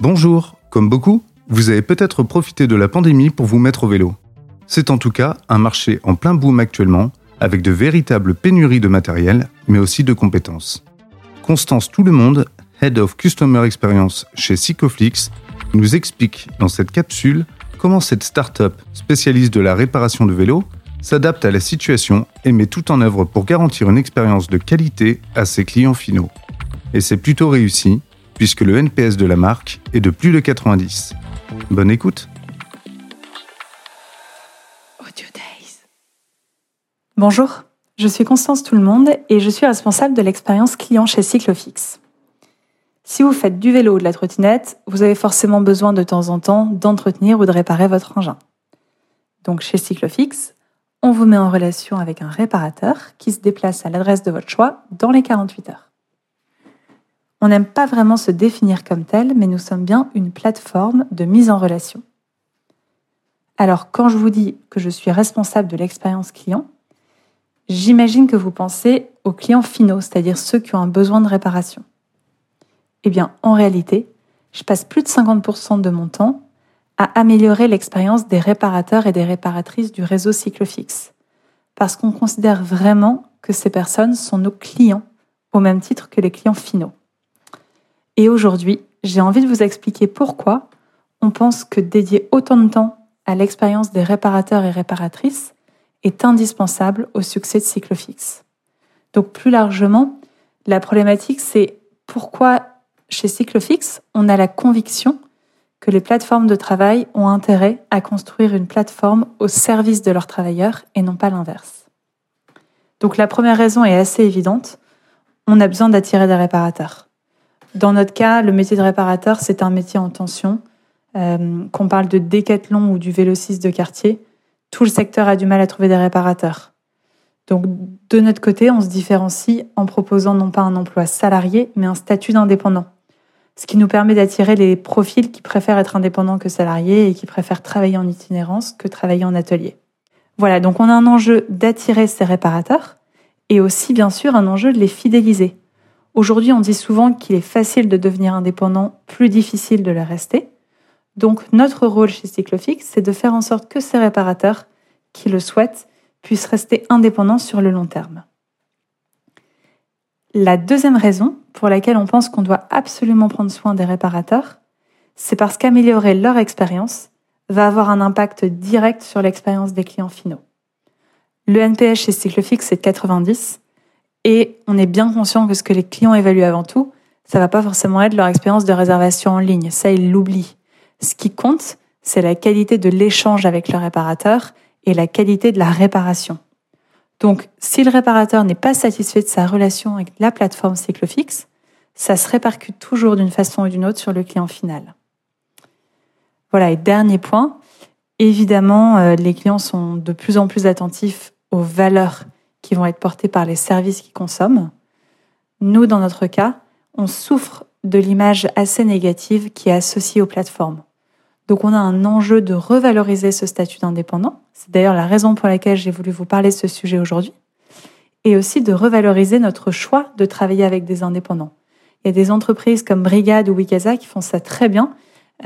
Bonjour, comme beaucoup, vous avez peut-être profité de la pandémie pour vous mettre au vélo. C'est en tout cas un marché en plein boom actuellement, avec de véritables pénuries de matériel, mais aussi de compétences. Constance Tout le Monde, Head of Customer Experience chez Cycloflix, nous explique dans cette capsule comment cette start-up spécialiste de la réparation de vélos s'adapte à la situation et met tout en œuvre pour garantir une expérience de qualité à ses clients finaux. Et c'est plutôt réussi, puisque le NPS de la marque est de plus de 90. Bonne écoute Bonjour, je suis Constance Tout le Monde et je suis responsable de l'expérience client chez Cyclofix. Si vous faites du vélo ou de la trottinette, vous avez forcément besoin de temps en temps d'entretenir ou de réparer votre engin. Donc chez Cyclofix, on vous met en relation avec un réparateur qui se déplace à l'adresse de votre choix dans les 48 heures. On n'aime pas vraiment se définir comme tel, mais nous sommes bien une plateforme de mise en relation. Alors quand je vous dis que je suis responsable de l'expérience client, j'imagine que vous pensez aux clients finaux, c'est-à-dire ceux qui ont un besoin de réparation. Eh bien, en réalité, je passe plus de 50% de mon temps à améliorer l'expérience des réparateurs et des réparatrices du réseau Cyclofix, parce qu'on considère vraiment que ces personnes sont nos clients au même titre que les clients finaux. Et aujourd'hui, j'ai envie de vous expliquer pourquoi on pense que dédier autant de temps à l'expérience des réparateurs et réparatrices est indispensable au succès de Cyclofix. Donc plus largement, la problématique c'est pourquoi chez Cyclofix, on a la conviction que les plateformes de travail ont intérêt à construire une plateforme au service de leurs travailleurs et non pas l'inverse. Donc la première raison est assez évidente, on a besoin d'attirer des réparateurs. Dans notre cas, le métier de réparateur, c'est un métier en tension. Euh, qu'on parle de décathlon ou du vélociste de quartier, tout le secteur a du mal à trouver des réparateurs. Donc, de notre côté, on se différencie en proposant non pas un emploi salarié, mais un statut d'indépendant. Ce qui nous permet d'attirer les profils qui préfèrent être indépendants que salariés et qui préfèrent travailler en itinérance que travailler en atelier. Voilà, donc on a un enjeu d'attirer ces réparateurs et aussi, bien sûr, un enjeu de les fidéliser. Aujourd'hui, on dit souvent qu'il est facile de devenir indépendant, plus difficile de le rester. Donc notre rôle chez Cyclofix, c'est de faire en sorte que ces réparateurs qui le souhaitent puissent rester indépendants sur le long terme. La deuxième raison pour laquelle on pense qu'on doit absolument prendre soin des réparateurs, c'est parce qu'améliorer leur expérience va avoir un impact direct sur l'expérience des clients finaux. Le NPS chez Cyclofix c'est 90 et on est bien conscient que ce que les clients évaluent avant tout, ça va pas forcément être leur expérience de réservation en ligne. Ça, ils l'oublient. Ce qui compte, c'est la qualité de l'échange avec le réparateur et la qualité de la réparation. Donc, si le réparateur n'est pas satisfait de sa relation avec la plateforme Cyclofix, ça se répercute toujours d'une façon ou d'une autre sur le client final. Voilà, et dernier point, évidemment, euh, les clients sont de plus en plus attentifs aux valeurs qui vont être portés par les services qu'ils consomment. Nous, dans notre cas, on souffre de l'image assez négative qui est associée aux plateformes. Donc on a un enjeu de revaloriser ce statut d'indépendant. C'est d'ailleurs la raison pour laquelle j'ai voulu vous parler de ce sujet aujourd'hui. Et aussi de revaloriser notre choix de travailler avec des indépendants. Il y a des entreprises comme Brigade ou Wikaza qui font ça très bien,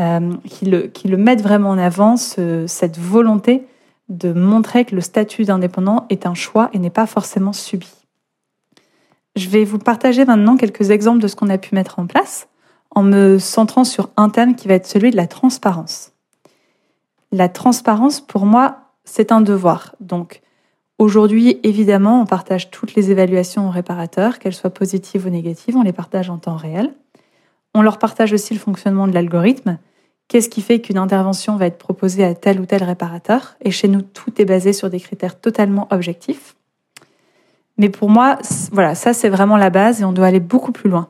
euh, qui, le, qui le mettent vraiment en avant, cette volonté de montrer que le statut d'indépendant est un choix et n'est pas forcément subi. Je vais vous partager maintenant quelques exemples de ce qu'on a pu mettre en place en me centrant sur un thème qui va être celui de la transparence. La transparence, pour moi, c'est un devoir. Donc, aujourd'hui, évidemment, on partage toutes les évaluations aux réparateurs, qu'elles soient positives ou négatives, on les partage en temps réel. On leur partage aussi le fonctionnement de l'algorithme, Qu'est-ce qui fait qu'une intervention va être proposée à tel ou tel réparateur? Et chez nous, tout est basé sur des critères totalement objectifs. Mais pour moi, voilà, ça c'est vraiment la base et on doit aller beaucoup plus loin.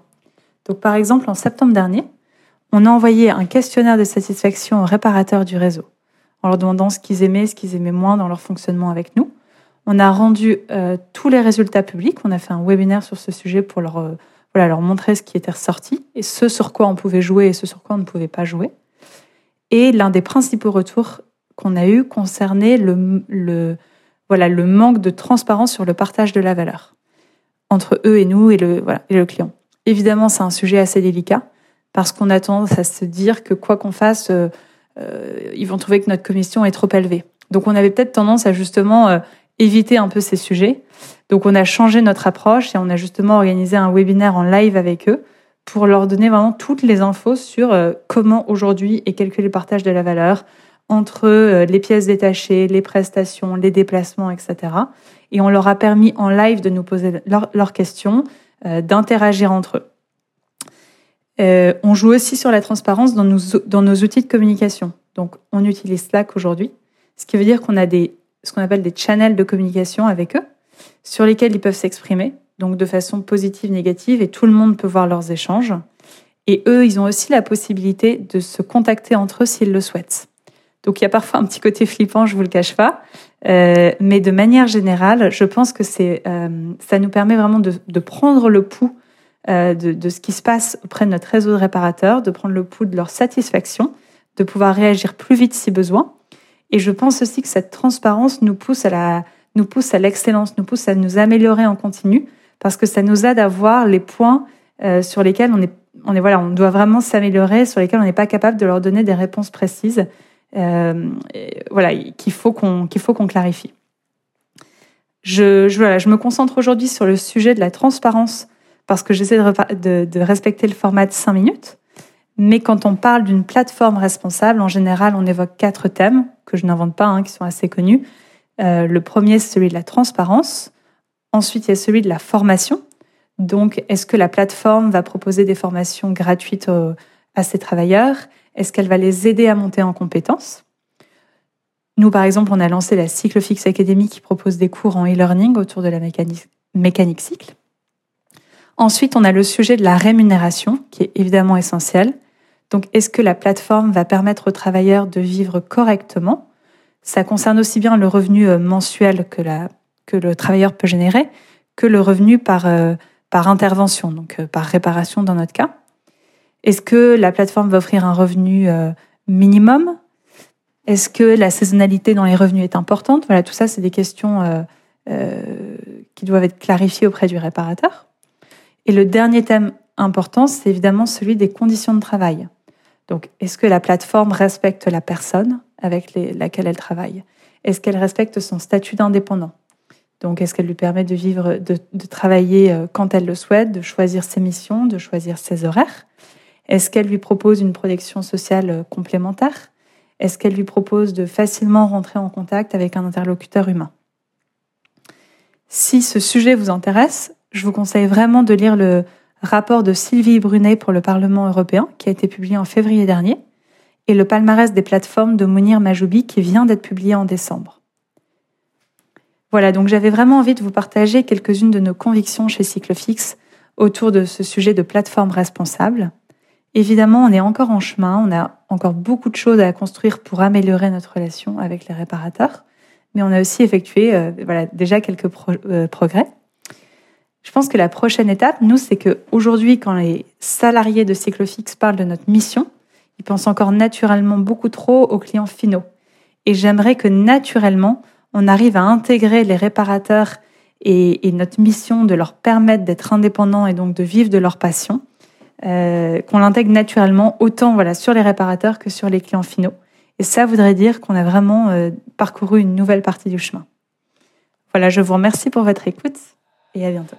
Donc par exemple, en septembre dernier, on a envoyé un questionnaire de satisfaction aux réparateurs du réseau, en leur demandant ce qu'ils aimaient, ce qu'ils aimaient moins dans leur fonctionnement avec nous. On a rendu euh, tous les résultats publics. On a fait un webinaire sur ce sujet pour leur, euh, voilà, leur montrer ce qui était ressorti et ce sur quoi on pouvait jouer et ce sur quoi on ne pouvait pas jouer. Et l'un des principaux retours qu'on a eu concernait le, voilà, le manque de transparence sur le partage de la valeur entre eux et nous et le, voilà, et le client. Évidemment, c'est un sujet assez délicat. parce qu'on a tendance à se dire que quoi qu'on fasse, euh, euh, ils vont trouver que notre commission est trop élevée. Donc on avait peut-être tendance à justement euh, éviter un peu ces sujets. Donc on a changé notre approche et on a justement organisé un webinaire en live avec eux pour leur donner vraiment toutes les infos sur comment aujourd'hui est calculé le partage de la valeur entre les pièces détachées, les prestations, les déplacements, etc. Et on leur a permis en live de nous poser leurs questions, d'interagir entre eux. Euh, on joue aussi sur la transparence dans nos, outils de communication. Donc, on utilise Slack aujourd'hui, ce qui veut dire qu'on a ce qu'on appelle des channels de communication avec eux, sur lesquels ils peuvent s'exprimer, donc de façon positive, négative, et tout le monde peut voir leurs échanges. Et eux, ils ont aussi la possibilité de se contacter entre eux s'ils le souhaitent. Donc il y a parfois un petit côté flippant, je vous le cache pas, euh, mais de manière générale, je pense que c'est, euh, ça nous permet vraiment de, prendre le pouls euh, de, de, ce qui se passe auprès de notre réseau de réparateurs, de prendre le pouls de leur satisfaction, de pouvoir réagir plus vite si besoin. Et je pense aussi que cette transparence nous pousse à la, nous pousse à l'excellence, nous pousse à nous améliorer en continu, parce que ça nous aide à voir les points euh, sur lesquels on est, on est voilà, on doit vraiment s'améliorer, sur lesquels on n'est pas capable de leur donner des réponses précises, euh, voilà, qu'il faut qu'on qu'il faut qu'on clarifie. Je, voilà, je me concentre aujourd'hui sur le sujet de la transparence parce que j'essaie de, de, respecter le format de 5 minutes. Mais quand on parle d'une plateforme responsable, en général, on évoque quatre thèmes que je n'invente pas, hein, qui sont assez connus. Euh, le premier, c'est celui de la transparence. Ensuite, il y a celui de la formation. Donc, est-ce que la plateforme va proposer des formations gratuites à ses travailleurs? Est-ce qu'elle va les aider à monter en compétences? Nous, par exemple, on a lancé la Cyclofix Academy qui propose des cours en e-learning autour de la mécanique, mécanique cycle. Ensuite, on a le sujet de la rémunération, qui est évidemment essentiel. Donc, est-ce que la plateforme va permettre aux travailleurs de vivre correctement? Ça concerne aussi bien le revenu euh, mensuel que, la, que le travailleur peut générer, que le revenu par, euh, intervention, donc euh, par réparation dans notre cas. Est-ce que la plateforme va offrir un revenu minimum? Est-ce que la saisonnalité dans les revenus est importante? Voilà, tout ça, c'est des questions qui doivent être clarifiées auprès du réparateur. Et le dernier thème important, c'est évidemment celui des conditions de travail. Donc, est-ce que la plateforme respecte la personne avec laquelle elle travaille? Est-ce qu'elle respecte son statut d'indépendant? Donc, est-ce qu'elle lui permet de vivre, de, travailler euh, quand elle le souhaite, de choisir ses missions, de choisir ses horaires? Est-ce qu'elle lui propose une protection sociale euh, complémentaire? Est-ce qu'elle lui propose de facilement rentrer en contact avec un interlocuteur humain? Si ce sujet vous intéresse, je vous conseille vraiment de lire le rapport de Sylvie Brunet pour le Parlement européen, qui a été publié en février dernier, et le palmarès des plateformes de Mounir Majoubi, qui vient d'être publié en décembre. Voilà, donc j'avais vraiment envie de vous partager quelques-unes de nos convictions chez Cyclofix autour de ce sujet de plateforme responsable. Évidemment, on est encore en chemin, on a encore beaucoup de choses à construire pour améliorer notre relation avec les réparateurs, mais on a aussi effectué euh, voilà, déjà quelques euh, progrès. Je pense que la prochaine étape, nous, c'est que aujourd'hui, quand les salariés de Cyclofix parlent de notre mission, ils pensent encore naturellement beaucoup trop aux clients finaux. Et j'aimerais que naturellement, on arrive à intégrer les réparateurs et, notre mission de leur permettre d'être indépendants et donc de vivre de leur passion, euh, qu'on l'intègre naturellement autant sur les réparateurs que sur les clients finaux. Et ça voudrait dire qu'on a vraiment euh, parcouru une nouvelle partie du chemin. Voilà, je vous remercie pour votre écoute et à bientôt.